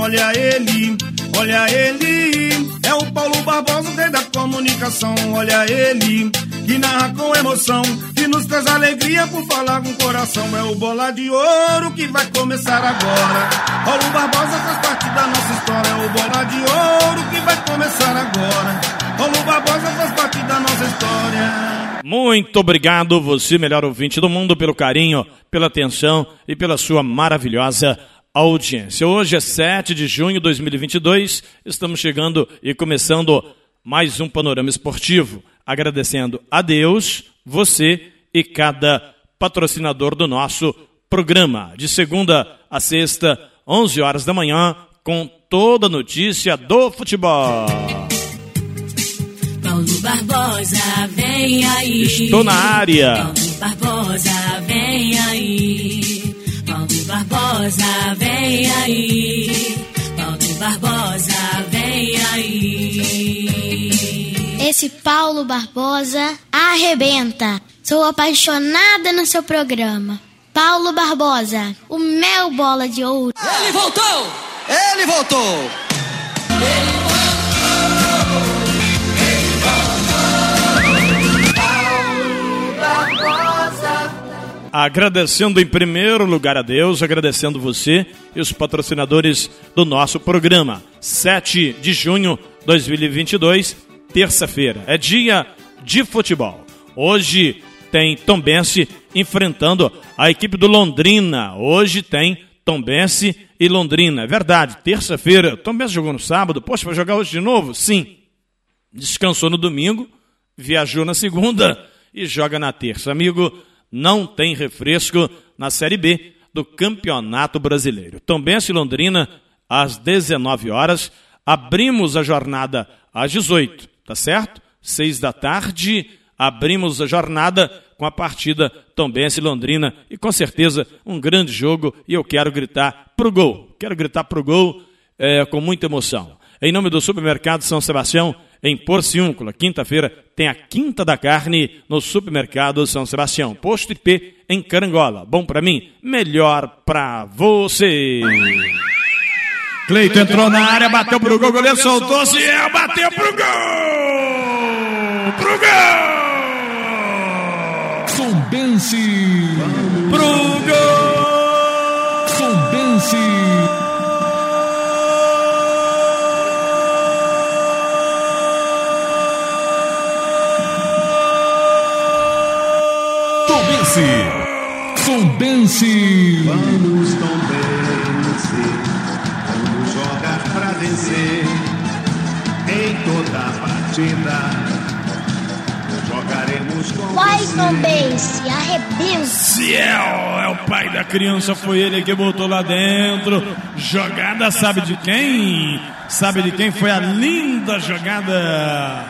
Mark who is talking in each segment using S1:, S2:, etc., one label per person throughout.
S1: olha ele, olha ele. É o Paulo Barbosa, rei da comunicação, olha ele. Que narra com emoção, que nos traz alegria por falar com o coração. É o bola de ouro que vai começar agora. Paulo Barbosa faz parte da nossa história. É o bola de ouro que vai começar agora. Paulo Barbosa faz parte da nossa história.
S2: Muito obrigado, você, melhor ouvinte do mundo, pelo carinho, pela atenção e pela sua maravilhosa audiência. Hoje é 7 de junho de 2022, estamos chegando e começando mais um panorama esportivo, agradecendo a Deus, você e cada patrocinador do nosso programa, de segunda a sexta, 11 horas da manhã, com toda a notícia do futebol.
S3: Paulo Barbosa, vem aí.
S2: Estou na área.
S3: Paulo Barbosa, aí. Paulo Barbosa, vem aí.
S4: Esse Paulo Barbosa arrebenta. Sou apaixonada no seu programa. Paulo Barbosa, o meu bola de ouro.
S5: Ele voltou! Ele voltou!
S2: Agradecendo em primeiro lugar a Deus, agradecendo você e os patrocinadores do nosso programa. 7 de junho de 2022, terça-feira. É dia de futebol. Hoje tem Tombense enfrentando a equipe do Londrina. Hoje tem Tombense e Londrina. É verdade, terça-feira. Tombense jogou no sábado. Poxa, vai jogar hoje de novo? Sim. Descansou no domingo, viajou na segunda e joga na terça. Amigo, não tem refresco na Série B do Campeonato Brasileiro. Tombense Londrina, às 19 horas. Abrimos a jornada às 18, tá certo? 6 da tarde, abrimos a jornada com a partida Tombense Londrina. E com certeza um grande jogo e eu quero gritar pro gol. Quero gritar pro gol é, com muita emoção. Em nome do Supermercado São Sebastião, em Porciúncula, quinta-feira, tem a Quinta da Carne no Supermercado São Sebastião. Posto IP em Carangola. Bom para mim, melhor para você.
S1: Cleito entrou na área, bateu pro gol, goleiro soltou, Ciel bateu pro gol! Pro gol!
S6: Tombense. Tombense.
S1: Vamos Tombense, vamos jogar pra vencer. Em toda partida, jogaremos com
S4: Vai,
S1: você.
S4: Tombense, arrebenta.
S2: Ciel é o pai da criança, foi ele que botou lá dentro. Jogada, sabe de quem? Sabe de quem foi a linda jogada?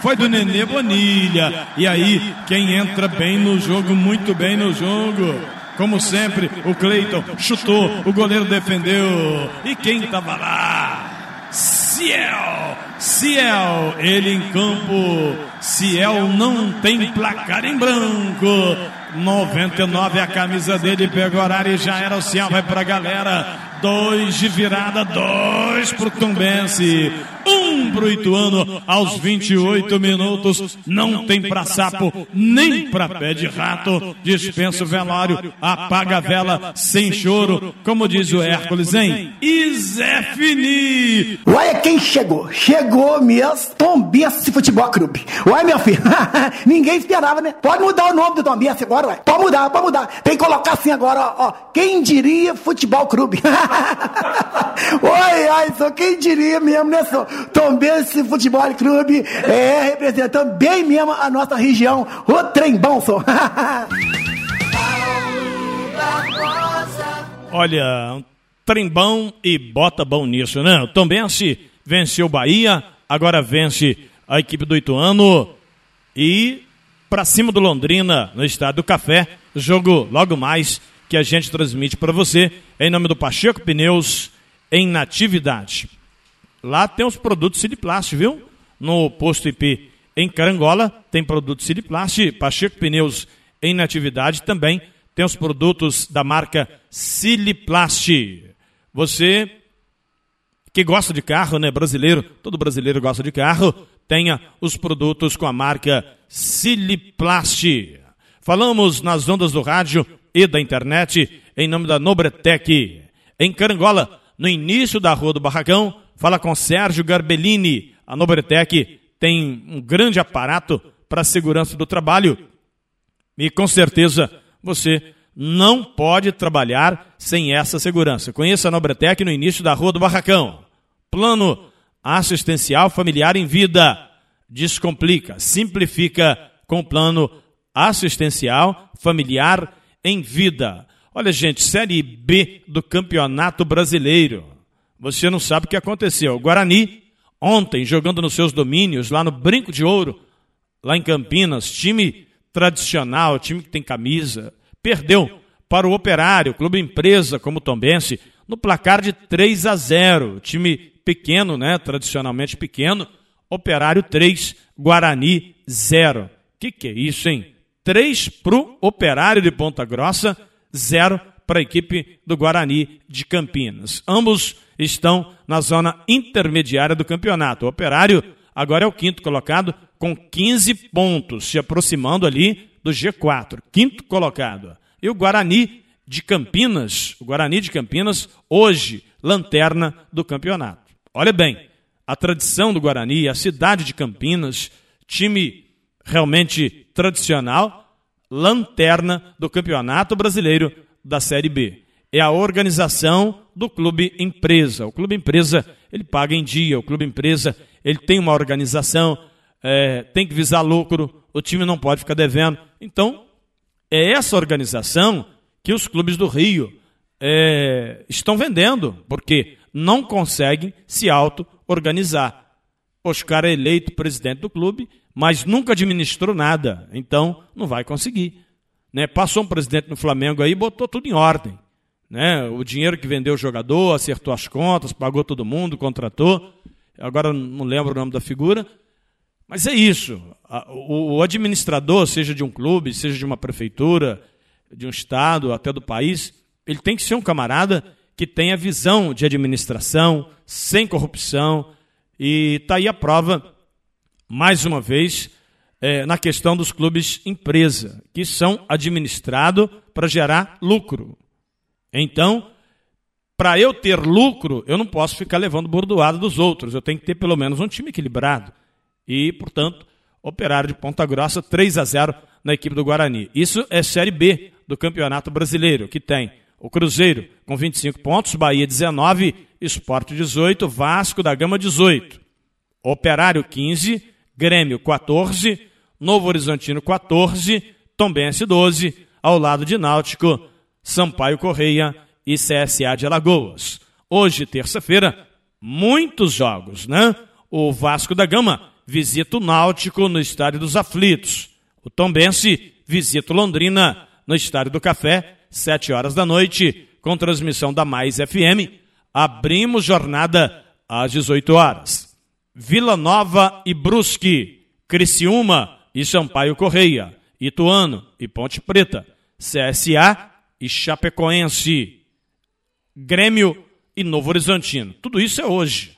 S2: Foi do Nenê Bonilha. E aí, quem entra bem no jogo, muito bem no jogo. Como sempre, o Cleiton chutou, o goleiro defendeu. E quem tava lá? Ciel! Ciel, ele em campo. Ciel não tem placar em branco. 99 a camisa dele, pegou horário e já era o Ciel, vai pra galera. Dois de virada, dois pro Tombense, um pro Ituano aos 28 minutos. Não tem pra sapo, nem pra pé de rato. Dispensa o velório, apaga a vela sem choro, como diz o Hércules, hein? E Zé Fini.
S7: Olha quem chegou. Chegou mesmo. Tombense Futebol Clube. Olha, meu filho. Ninguém esperava, né? Pode mudar o nome do Tombense agora, ué. Pode mudar, pode mudar. Tem que colocar assim agora, ó. Quem diria Futebol Clube? Oi, ai, só quem diria mesmo, né? Tombense Futebol Clube é representando bem mesmo a nossa região. O trembão.
S2: Olha, trembão e bota bom nisso, né? O Tombense venceu o Bahia, agora vence a equipe do Ituano e pra cima do Londrina no Estádio do Café. Jogo logo mais que a gente transmite para você em nome do Pacheco Pneus em Natividade. Lá tem os produtos Siliplast, viu? No posto IP em Carangola tem produtos Siliplast, Pacheco Pneus em Natividade também tem os produtos da marca Siliplast. Você que gosta de carro, né? Brasileiro, todo brasileiro gosta de carro, tenha os produtos com a marca Siliplast. Falamos nas ondas do rádio e da internet em nome da Nobretec. Em Carangola, no início da Rua do Barracão, fala com Sérgio Garbellini. A Nobretec tem um grande aparato para a segurança do trabalho e com certeza você não pode trabalhar sem essa segurança. Conheça a Nobretec no início da Rua do Barracão. Plano assistencial familiar em vida. Descomplica, simplifica com o plano assistencial familiar em vida. Olha, gente, Série B do Campeonato Brasileiro. Você não sabe o que aconteceu. O Guarani, ontem, jogando nos seus domínios, lá no Brinco de Ouro, lá em Campinas, time tradicional, time que tem camisa, perdeu para o Operário, clube empresa como o Tombense, no placar de 3 a 0. Time pequeno, né, tradicionalmente pequeno, Operário 3, Guarani 0. Que que é isso, hein? 3 para o Operário de Ponta Grossa, 0 para a equipe do Guarani de Campinas. Ambos estão na zona intermediária do campeonato. O Operário agora é o quinto colocado com 15 pontos, se aproximando ali do G4, quinto colocado. E o Guarani de Campinas, o Guarani de Campinas, hoje, lanterna do campeonato. Olha bem, a tradição do Guarani, a cidade de Campinas, time realmente tradicional, lanterna do Campeonato Brasileiro da Série B. É a organização do clube empresa. O clube empresa ele paga em dia. O clube empresa ele tem uma organização, é, tem que visar lucro. O time não pode ficar devendo. Então é essa organização que os clubes do Rio é, estão vendendo, porque não conseguem se auto-organizar. Oscar é eleito presidente do clube, mas nunca administrou nada, então não vai conseguir. Né? Passou um presidente no Flamengo aí e botou tudo em ordem. Né? O dinheiro que vendeu o jogador, acertou as contas, pagou todo mundo, contratou. Agora não lembro o nome da figura. Mas é isso. O administrador, seja de um clube, seja de uma prefeitura, de um estado, até do país, ele tem que ser um camarada que tenha visão de administração, sem corrupção. E está aí a prova, mais uma vez, é, na questão dos clubes empresa, que são administrados para gerar lucro. Então, para eu ter lucro, eu não posso ficar levando bordoada dos outros. Eu tenho que ter pelo menos um time equilibrado. E, portanto, Operário de Ponta Grossa, 3 a 0 na equipe do Guarani. Isso é Série B do Campeonato Brasileiro, que tem o Cruzeiro com 25 pontos, Bahia 19, Esporte 18, Vasco da Gama 18, Operário 15, Grêmio 14, Novo Horizontino 14, Tombense 12, ao lado de Náutico, Sampaio Correia e CSA de Alagoas. Hoje, terça-feira, muitos jogos, né? O Vasco da Gama visita o Náutico no Estádio dos Aflitos. O Tombense visita o Londrina no Estádio do Café, 7 horas da noite, com transmissão da Mais FM. Abrimos jornada às 18 horas. Vila Nova e Brusque, Criciúma e Sampaio Correia, Ituano e Ponte Preta, CSA e Chapecoense, Grêmio e Novo Horizontino. Tudo isso é hoje.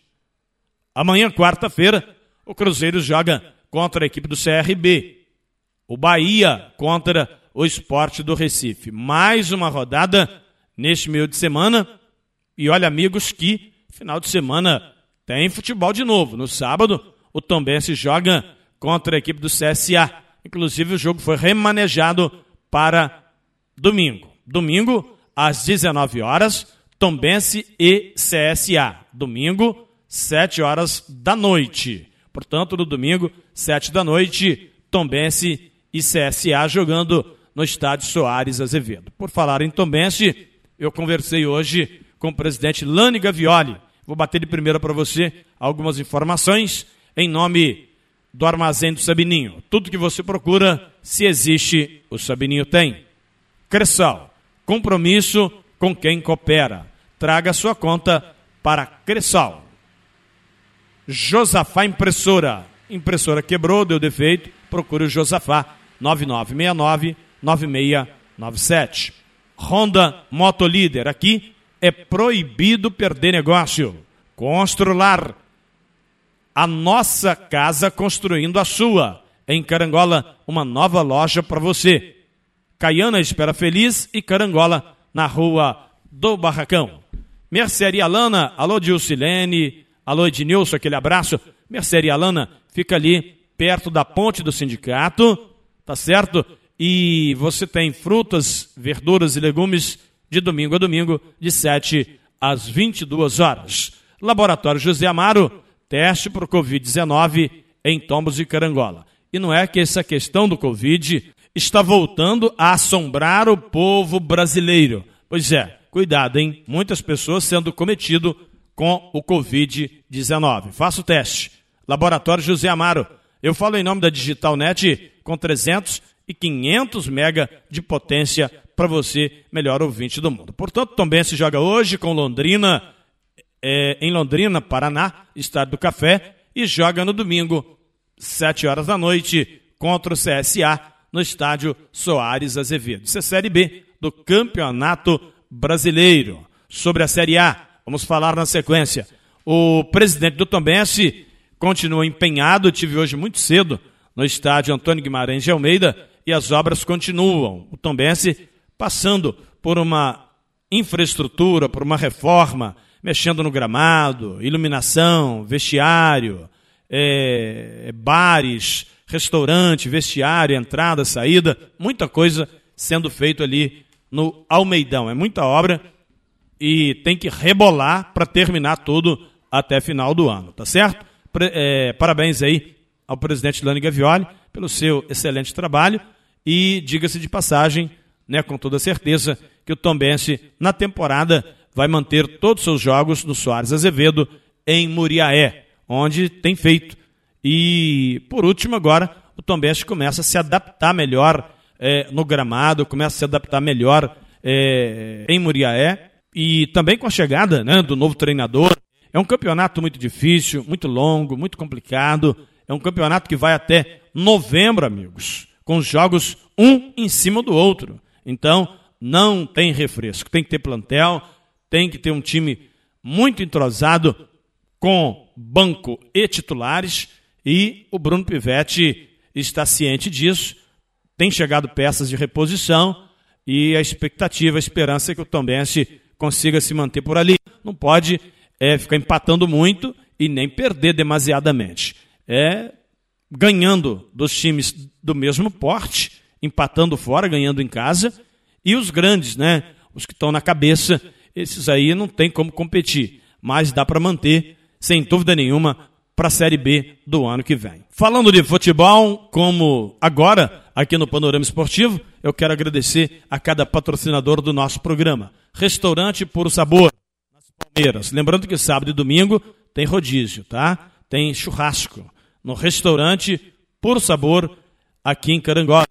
S2: Amanhã, quarta-feira, o Cruzeiro joga contra a equipe do CRB. O Bahia contra o Esporte do Recife. Mais uma rodada neste meio de semana. E olha, amigos, que final de semana tem futebol de novo. No sábado, o Tombense joga contra a equipe do CSA. Inclusive, o jogo foi remanejado para domingo. Domingo, às 19 horas, Tombense e CSA. Domingo, 7 horas da noite. Portanto, no domingo, 7 da noite, Tombense e CSA jogando no estádio Soares Azevedo. Por falar em Tombense, eu conversei hoje com o presidente Lani Gavioli. Vou bater de primeira para você algumas informações em nome do Armazém do Sabininho. Tudo que você procura, se existe, o Sabininho tem. Cressal, compromisso com quem coopera. Traga sua conta para Cressal. Josafá Impressora. Impressora quebrou, deu defeito, procure o Josafá 9969 9697. Honda Motolíder, aqui é proibido perder negócio. Constrular a nossa casa construindo a sua. Em Carangola, uma nova loja para você. Caiana Espera Feliz e Carangola, na rua do Barracão. Mercearia Lana, alô Dilcilene, alô Ednilson, aquele abraço. Mercearia Lana fica ali perto da ponte do sindicato, tá certo? E você tem frutas, verduras e legumes de domingo a domingo, de 7 às 22 horas. Laboratório José Amaro, teste para o Covid-19 em Tombos e Carangola. E não é que essa questão do Covid está voltando a assombrar o povo brasileiro. Pois é, cuidado, hein? Muitas pessoas sendo cometido com o Covid-19. Faça o teste. Laboratório José Amaro. Eu falo em nome da Digital Net com 300 e 500 mega de potência para você, melhor ouvinte do mundo. Portanto, também se joga hoje com Londrina, é, em Londrina, Paraná, Estado do Café, e joga no domingo, 7 horas da noite, contra o CSA, no estádio Soares Azevedo. Isso é Série B do Campeonato Brasileiro. Sobre a Série A, vamos falar na sequência. O presidente do Tombense continua empenhado, tive hoje muito cedo no estádio Antônio Guimarães de Almeida e as obras continuam. O Tombense passando por uma infraestrutura, por uma reforma, mexendo no gramado, iluminação, vestiário, é, bares, restaurante, vestiário, entrada, saída, muita coisa sendo feito ali no Almeidão. É muita obra e tem que rebolar para terminar tudo até final do ano, tá certo? É, parabéns aí ao presidente Lani Gavioli pelo seu excelente trabalho e diga-se de passagem, né, com toda certeza, que o Tombense, na temporada, vai manter todos os seus jogos no Soares Azevedo, em Muriaé, onde tem feito. E, por último, agora, o Tombense começa a se adaptar melhor é, no gramado, começa a se adaptar melhor é, em Muriaé, e também com a chegada né, do novo treinador. É um campeonato muito difícil, muito longo, muito complicado. É um campeonato que vai até novembro, amigos, com os jogos um em cima do outro. Então, não tem refresco. Tem que ter plantel, tem que ter um time muito entrosado com banco e titulares. E o Bruno Pivetti está ciente disso. Tem chegado peças de reposição e a expectativa, a esperança é que o Tombense consiga se manter por ali. Não pode é, ficar empatando muito e nem perder demasiadamente. É ganhando dos times do mesmo porte empatando fora, ganhando em casa, e os grandes, né? Os que estão na cabeça, esses aí não tem como competir, mas dá para manter, sem dúvida nenhuma, para a Série B do ano que vem. Falando de futebol, como agora, aqui no Panorama Esportivo, eu quero agradecer a cada patrocinador do nosso programa. Restaurante Puro Sabor, nas Palmeiras. Lembrando que sábado e domingo tem rodízio, tá? Tem churrasco no restaurante Puro Sabor, aqui em Carangola.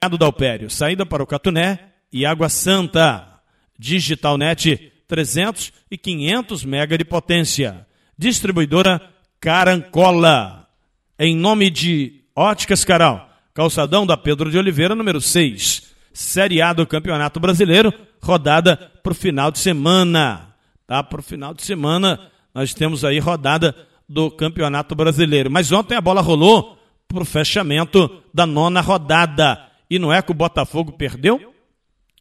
S2: Mercado Dalpério, saída para o Catuné e Água Santa. Digitalnet 300 e 500 mega de potência. Distribuidora Carancola. Em nome de Óticas Caral, calçadão da Pedro de Oliveira, número 6. Série A do Campeonato Brasileiro, rodada para o final de semana. Tá? Para o final de semana, nós temos aí rodada do Campeonato Brasileiro. Mas ontem a bola rolou para o fechamento da nona rodada. E não é que o Botafogo perdeu?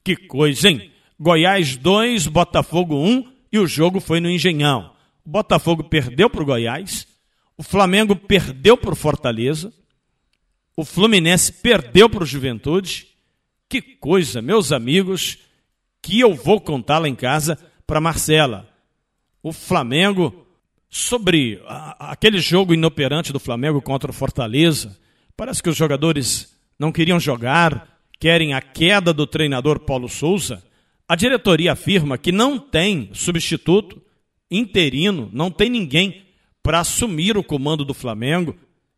S2: Que coisa, hein? Goiás 2, Botafogo 1 e o jogo foi no Engenhão. O Botafogo perdeu para o Goiás, o Flamengo perdeu para o Fortaleza, o Fluminense perdeu para o Juventude. Que coisa, meus amigos, que eu vou contar lá em casa para Marcela. O Flamengo, sobre a, aquele jogo inoperante do Flamengo contra o Fortaleza, parece que os jogadores não queriam jogar, querem a queda do treinador Paulo Souza, a diretoria afirma que não tem substituto interino, não tem ninguém para assumir o comando do Flamengo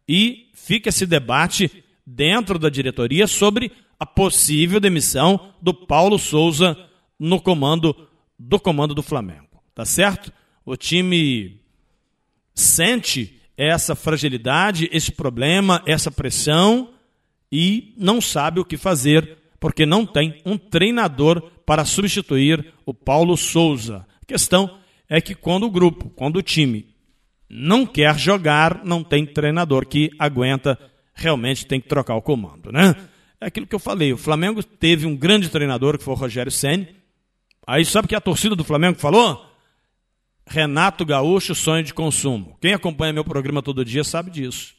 S2: e fica esse debate dentro da diretoria sobre a possível demissão do Paulo Souza no comando do comando do Flamengo. Tá certo? O time sente essa fragilidade, esse problema, essa pressão e não sabe o que fazer, porque não tem um treinador para substituir o Paulo Souza. Questão é que quando o grupo, quando o time não quer jogar, não tem treinador que aguenta, realmente tem que trocar o comando, né? É aquilo que eu falei, o Flamengo teve um grande treinador que foi o Rogério Senni. Aí sabe que a torcida do Flamengo falou? Renato Gaúcho, sonho de consumo. Quem acompanha meu programa todo dia sabe disso.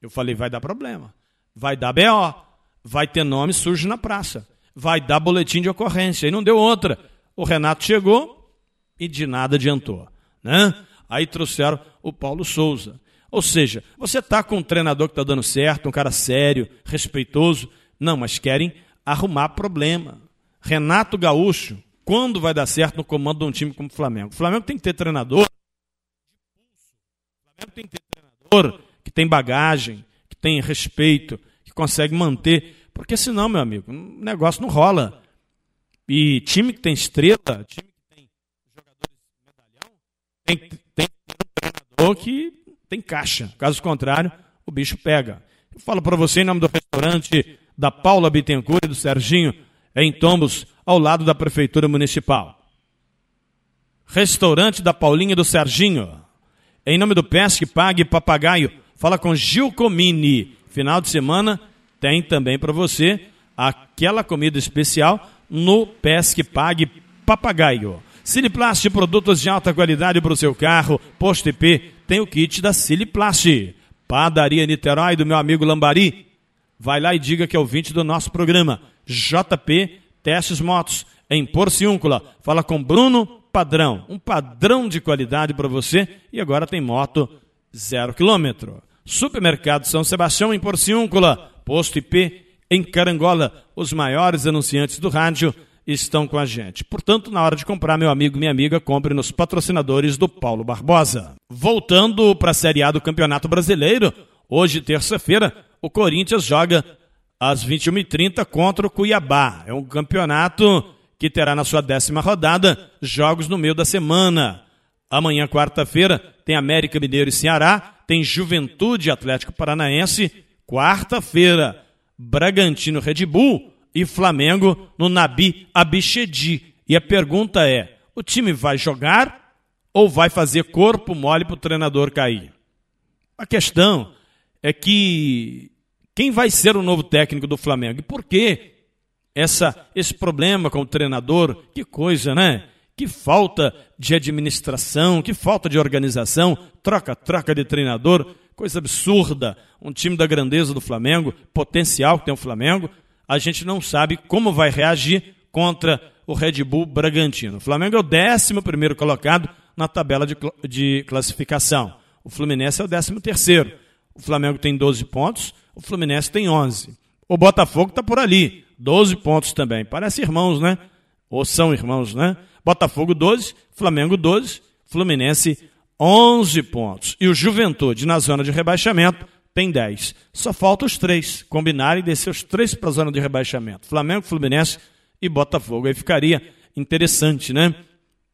S2: Eu falei, vai dar problema. Vai dar BO. Vai ter nome sujo na praça. Vai dar boletim de ocorrência. E não deu outra. O Renato chegou e de nada adiantou. Né? Aí trouxeram o Paulo Souza. Ou seja, você está com um treinador que está dando certo, um cara sério, respeitoso. Não, mas querem arrumar problema. Renato Gaúcho, quando vai dar certo no comando de um time como o Flamengo? O Flamengo tem que ter treinador. O Flamengo tem que ter treinador que tem bagagem, que tem respeito, que consegue manter. Porque senão, meu amigo, o negócio não rola. E time que tem estrela, time tem, tem um treinador que tem caixa. Caso contrário, o bicho pega. Eu falo para você em nome do restaurante da Paula Bittencourt e do Serginho, em Tombos, ao lado da Prefeitura Municipal. Restaurante da Paulinha e do Serginho. Em nome do Pesque Pague Papagaio, fala com Gil Comini. Final de semana tem também para você aquela comida especial no Pesque Pague Papagaio. Siliplast, produtos de alta qualidade para o seu carro. Posto IP tem o kit da Siliplast. Padaria Niterói do meu amigo Lambari. Vai lá e diga que é o 20 do nosso programa. JP Testes Motos, em Porciúncula. Fala com Bruno Padrão. Um padrão de qualidade para você. E agora tem moto zero quilômetro. Supermercado São Sebastião, em Porciúncula. Posto IP, em Carangola. Os maiores anunciantes do rádio estão com a gente. Portanto, na hora de comprar, meu amigo, minha amiga, compre nos patrocinadores do Paulo Barbosa. Voltando para a Série A do Campeonato Brasileiro, hoje, terça-feira, o Corinthians joga às 21h30 contra o Cuiabá. É um campeonato que terá na sua décima rodada jogos no meio da semana. Amanhã, quarta-feira, tem América Mineiro e Ceará, tem Juventude Atlético Paranaense. Quarta-feira, Bragantino Red Bull e Flamengo no Nabi Abichedi. E a pergunta é: o time vai jogar ou vai fazer corpo mole para o treinador cair? A questão é que quem vai ser o novo técnico do Flamengo? E por que essa, esse problema com o treinador? Que coisa, né? Que falta de administração, que falta de organização, troca, troca de treinador, coisa absurda. Um time da grandeza do Flamengo, potencial que tem o Flamengo, a gente não sabe como vai reagir contra o Red Bull Bragantino. O Flamengo é o 11 colocado na tabela de, de classificação. O Fluminense é o 13. O Flamengo tem 12 pontos, o Fluminense tem 11. O Botafogo está por ali, 12 pontos também. Parece irmãos, né? Ou são irmãos, né? Botafogo 12, Flamengo 12, Fluminense 11 pontos. E o Juventude, na zona de rebaixamento, tem 10. Só falta os três combinarem e descer os três para a zona de rebaixamento: Flamengo, Fluminense e Botafogo. Aí ficaria interessante, né?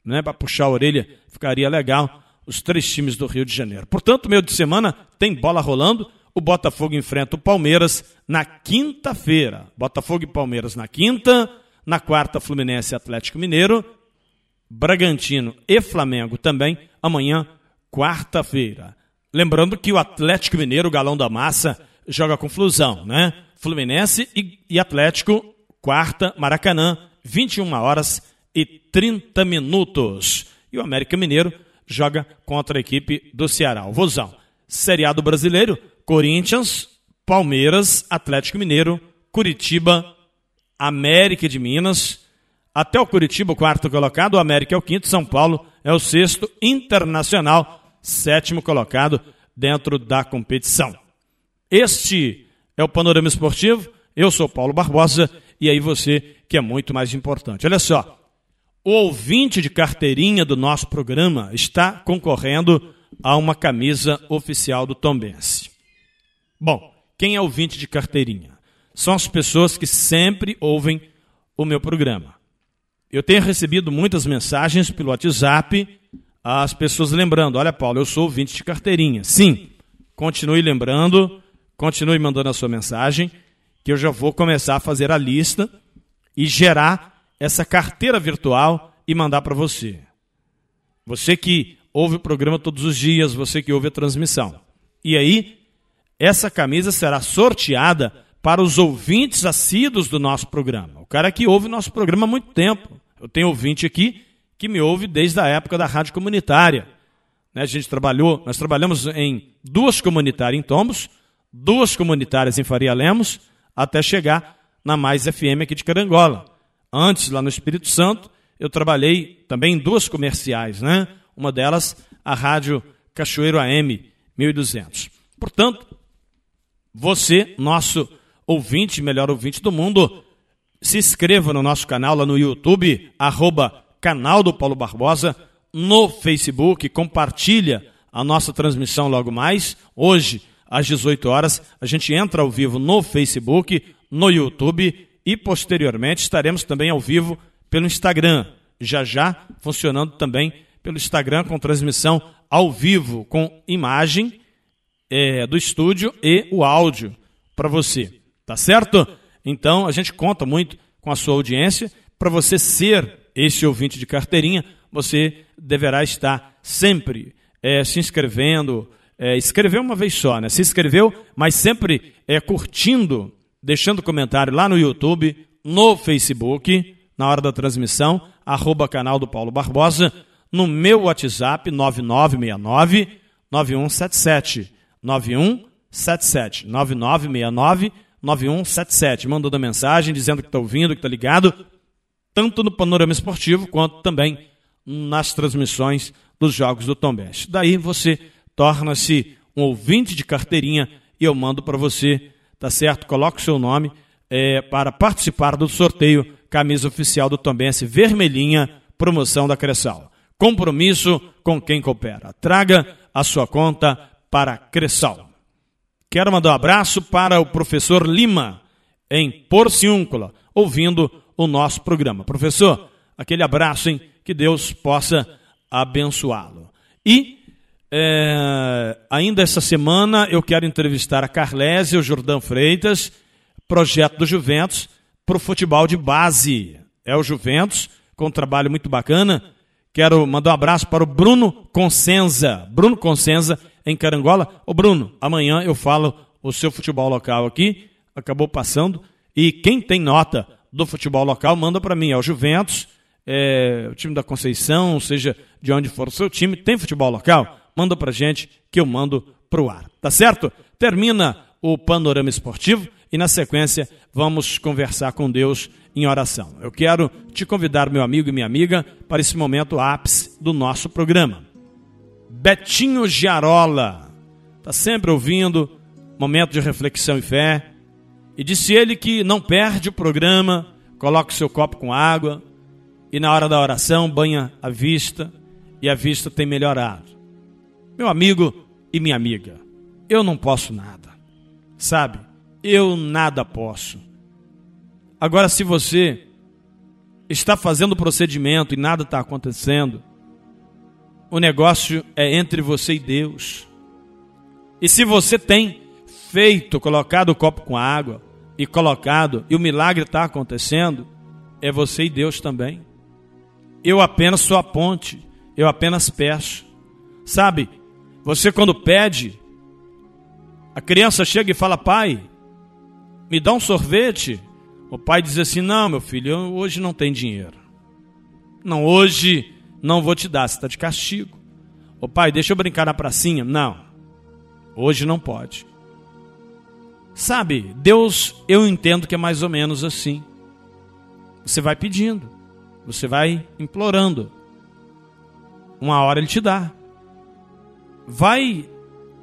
S2: né? Para puxar a orelha, ficaria legal os três times do Rio de Janeiro. Portanto, meio de semana tem bola rolando. O Botafogo enfrenta o Palmeiras na quinta-feira. Botafogo e Palmeiras na quinta. Na quarta, Fluminense e Atlético Mineiro. Bragantino e Flamengo também amanhã, quarta-feira. Lembrando que o Atlético Mineiro, galão da massa, joga com Flusão, né? Fluminense e, e Atlético, quarta, Maracanã, 21 horas e 30 minutos. E o América Mineiro joga contra a equipe do Ceará, o Vozão. Seriado brasileiro, Corinthians, Palmeiras, Atlético Mineiro, Curitiba, América de Minas, até o Curitiba, o quarto colocado, o América é o quinto, São Paulo é o sexto, Internacional, sétimo colocado dentro da competição. Este é o Panorama Esportivo, eu sou Paulo Barbosa, e aí você que é muito mais importante. Olha só, o ouvinte de carteirinha do nosso programa está concorrendo a uma camisa oficial do Tombense. Bom, quem é ouvinte de carteirinha? São as pessoas que sempre ouvem o meu programa. Eu tenho recebido muitas mensagens pelo WhatsApp, as pessoas lembrando: olha, Paulo, eu sou ouvinte de carteirinha. Sim, continue lembrando, continue mandando a sua mensagem, que eu já vou começar a fazer a lista e gerar essa carteira virtual e mandar para você. Você que ouve o programa todos os dias, você que ouve a transmissão. E aí, essa camisa será sorteada para os ouvintes assíduos do nosso programa. O cara que ouve o nosso programa há muito tempo. Eu tenho ouvinte aqui que me ouve desde a época da rádio comunitária. Né, a gente trabalhou, nós trabalhamos em duas comunitárias em Tombos, duas comunitárias em Faria Lemos, até chegar na Mais FM aqui de Carangola. Antes, lá no Espírito Santo, eu trabalhei também em duas comerciais, né? Uma delas, a Rádio Cachoeiro AM 1200. Portanto, você, nosso ouvinte, melhor ouvinte do mundo, se inscreva no nosso canal lá no YouTube, arroba canal do Paulo Barbosa, no Facebook, compartilha a nossa transmissão logo mais. Hoje, às 18 horas, a gente entra ao vivo no Facebook, no YouTube e posteriormente estaremos também ao vivo pelo Instagram. Já já funcionando também pelo Instagram com transmissão ao vivo, com imagem é, do estúdio e o áudio para você. Tá certo? Então a gente conta muito com a sua audiência. Para você ser esse ouvinte de carteirinha, você deverá estar sempre é, se inscrevendo. É, escreveu uma vez só, né? Se inscreveu, mas sempre é, curtindo, deixando comentário lá no YouTube, no Facebook, na hora da transmissão, arroba canal do Paulo Barbosa, no meu WhatsApp, 9969 9177. 9177. 9969 9177. Mandando mensagem dizendo que está ouvindo, que está ligado, tanto no panorama esportivo quanto também nas transmissões dos jogos do Tom Bench. Daí você torna-se um ouvinte de carteirinha e eu mando para você, tá certo? Coloque o seu nome é, para participar do sorteio camisa oficial do Tom Bench vermelhinha, promoção da Cressal. Compromisso com quem coopera. Traga a sua conta para Cressal. Quero mandar um abraço para o professor Lima, em Porciúncula, ouvindo o nosso programa. Professor, aquele abraço, hein? Que Deus possa abençoá-lo. E é, ainda essa semana eu quero entrevistar a Carlésia, o Jordão Freitas, projeto do Juventus, para o futebol de base. É o Juventus, com um trabalho muito bacana. Quero mandar um abraço para o Bruno Consenza. Bruno Consenza em Carangola. Ô Bruno, amanhã eu falo o seu futebol local aqui, acabou passando, e quem tem nota do futebol local, manda para mim, é o Juventus, é, o time da Conceição, seja de onde for o seu time, tem futebol local? Manda para gente que eu mando pro ar, tá certo? Termina o panorama esportivo e na sequência vamos conversar com Deus em oração. Eu quero te convidar, meu amigo e minha amiga, para esse momento ápice do nosso programa. Betinho Giarola. Está sempre ouvindo, momento de reflexão e fé. E disse ele que não perde o programa, coloca o seu copo com água e na hora da oração banha a vista e a vista tem melhorado. Meu amigo e minha amiga, eu não posso nada. Sabe? Eu nada posso. Agora, se você está fazendo o procedimento e nada está acontecendo, o negócio é entre você e Deus. E se você tem feito, colocado o copo com água e colocado, e o milagre está acontecendo, é você e Deus também. Eu apenas sou a ponte, eu apenas peço. Sabe, você quando pede, a criança chega e fala: Pai, me dá um sorvete. O pai diz assim: Não, meu filho, hoje não tem dinheiro. Não, hoje não vou te dar, você está de castigo. Ô pai, deixa eu brincar na pracinha. Não, hoje não pode. Sabe, Deus, eu entendo que é mais ou menos assim. Você vai pedindo, você vai implorando. Uma hora ele te dá. Vai,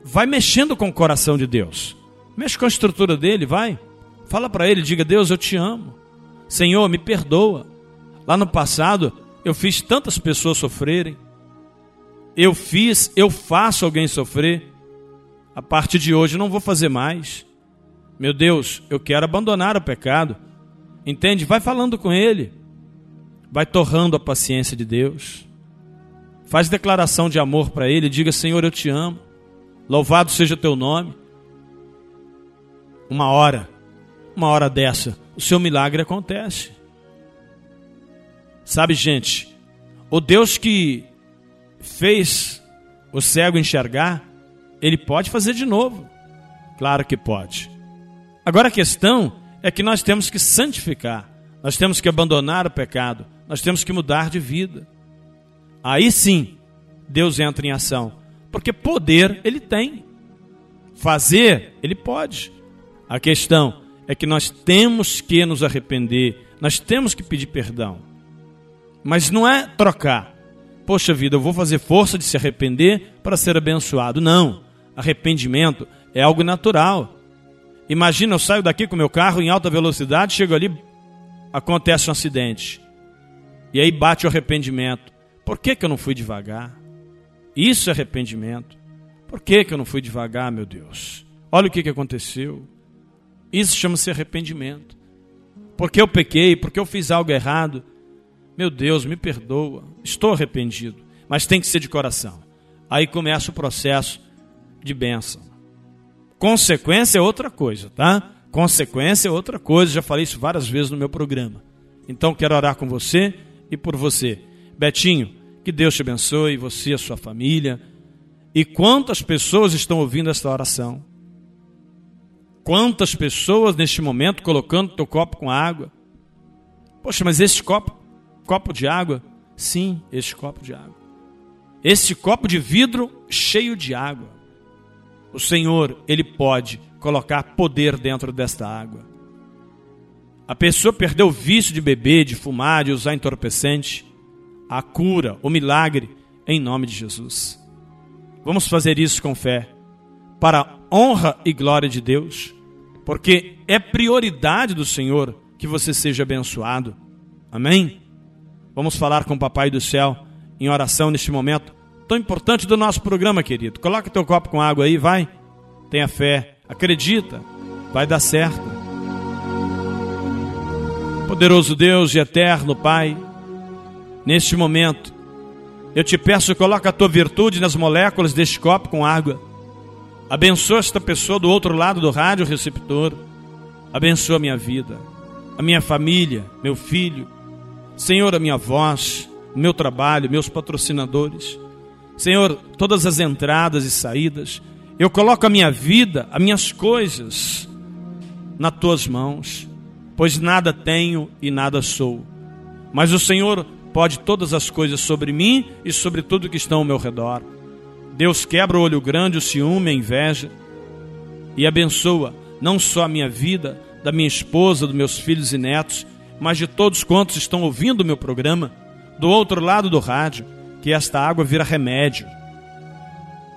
S2: vai mexendo com o coração de Deus. Mexe com a estrutura dele, vai. Fala para ele, diga: Deus, eu te amo. Senhor, me perdoa. Lá no passado, eu fiz tantas pessoas sofrerem. Eu fiz, eu faço alguém sofrer. A partir de hoje não vou fazer mais. Meu Deus, eu quero abandonar o pecado. Entende? Vai falando com ele. Vai torrando a paciência de Deus. Faz declaração de amor para ele. Diga: Senhor, eu te amo. Louvado seja o teu nome. Uma hora, uma hora dessa, o seu milagre acontece. Sabe, gente, o Deus que fez o cego enxergar, ele pode fazer de novo. Claro que pode. Agora a questão é que nós temos que santificar, nós temos que abandonar o pecado, nós temos que mudar de vida. Aí sim, Deus entra em ação, porque poder ele tem. Fazer, ele pode. A questão é que nós temos que nos arrepender, nós temos que pedir perdão. Mas não é trocar. Poxa vida, eu vou fazer força de se arrepender para ser abençoado. Não. Arrependimento é algo natural. Imagina, eu saio daqui com meu carro em alta velocidade, chego ali, acontece um acidente. E aí bate o arrependimento. Por que, que eu não fui devagar? Isso é arrependimento. Por que, que eu não fui devagar, meu Deus? Olha o que, que aconteceu. Isso chama-se arrependimento. Porque eu pequei, porque eu fiz algo errado. Meu Deus, me perdoa. Estou arrependido. Mas tem que ser de coração. Aí começa o processo de bênção. Consequência é outra coisa, tá? Consequência é outra coisa. Já falei isso várias vezes no meu programa. Então quero orar com você e por você. Betinho, que Deus te abençoe, você e a sua família. E quantas pessoas estão ouvindo esta oração? Quantas pessoas neste momento colocando teu copo com água? Poxa, mas este copo, copo de água? Sim, este copo de água. Este copo de vidro cheio de água. O Senhor, ele pode colocar poder dentro desta água. A pessoa perdeu o vício de beber, de fumar, de usar entorpecente. A cura, o milagre, em nome de Jesus. Vamos fazer isso com fé, para a honra e glória de Deus, porque é prioridade do Senhor que você seja abençoado. Amém? Vamos falar com o Papai do Céu em oração neste momento tão importante do nosso programa, querido. Coloca teu copo com água aí, vai. Tenha fé, acredita, vai dar certo. Poderoso Deus e eterno Pai, neste momento eu te peço, coloca a tua virtude nas moléculas deste copo com água. Abençoa esta pessoa do outro lado do rádio receptor. Abençoa a minha vida, a minha família, meu filho. Senhor, a minha voz, o meu trabalho, meus patrocinadores. Senhor, todas as entradas e saídas. Eu coloco a minha vida, as minhas coisas nas tuas mãos, pois nada tenho e nada sou. Mas o Senhor pode todas as coisas sobre mim e sobre tudo que está ao meu redor. Deus quebra o olho grande, o ciúme, a inveja e abençoa não só a minha vida, da minha esposa, dos meus filhos e netos, mas de todos quantos estão ouvindo o meu programa, do outro lado do rádio, que esta água vira remédio,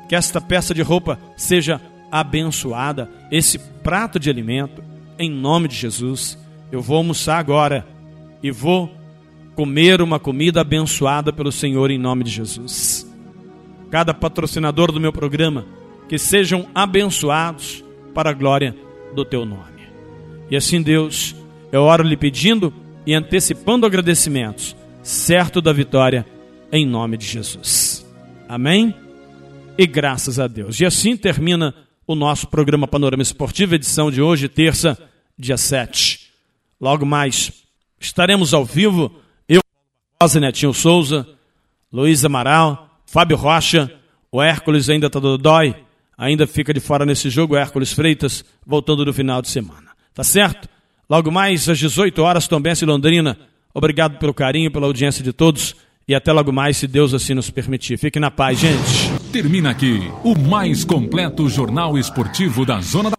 S2: que esta peça de roupa seja abençoada, esse prato de alimento, em nome de Jesus. Eu vou almoçar agora e vou comer uma comida abençoada pelo Senhor em nome de Jesus. Cada patrocinador do meu programa, que sejam abençoados para a glória do teu nome. E assim, Deus, eu oro lhe pedindo e antecipando agradecimentos, certo da vitória, em nome de Jesus. Amém? E graças a Deus. E assim termina o nosso programa Panorama Esportivo, edição de hoje, terça, dia 7. Logo mais estaremos ao vivo Rosa Netinho Souza, Luiz Amaral, Fábio Rocha, o Hércules ainda está do dói, ainda fica de fora nesse jogo, o Hércules Freitas, voltando no final de semana. Tá certo? Logo mais às 18 horas, Tombense Londrina. Obrigado pelo carinho, pela audiência de todos e até logo mais, se Deus assim nos permitir. Fique na paz, gente.
S6: Termina aqui o mais completo jornal esportivo da Zona da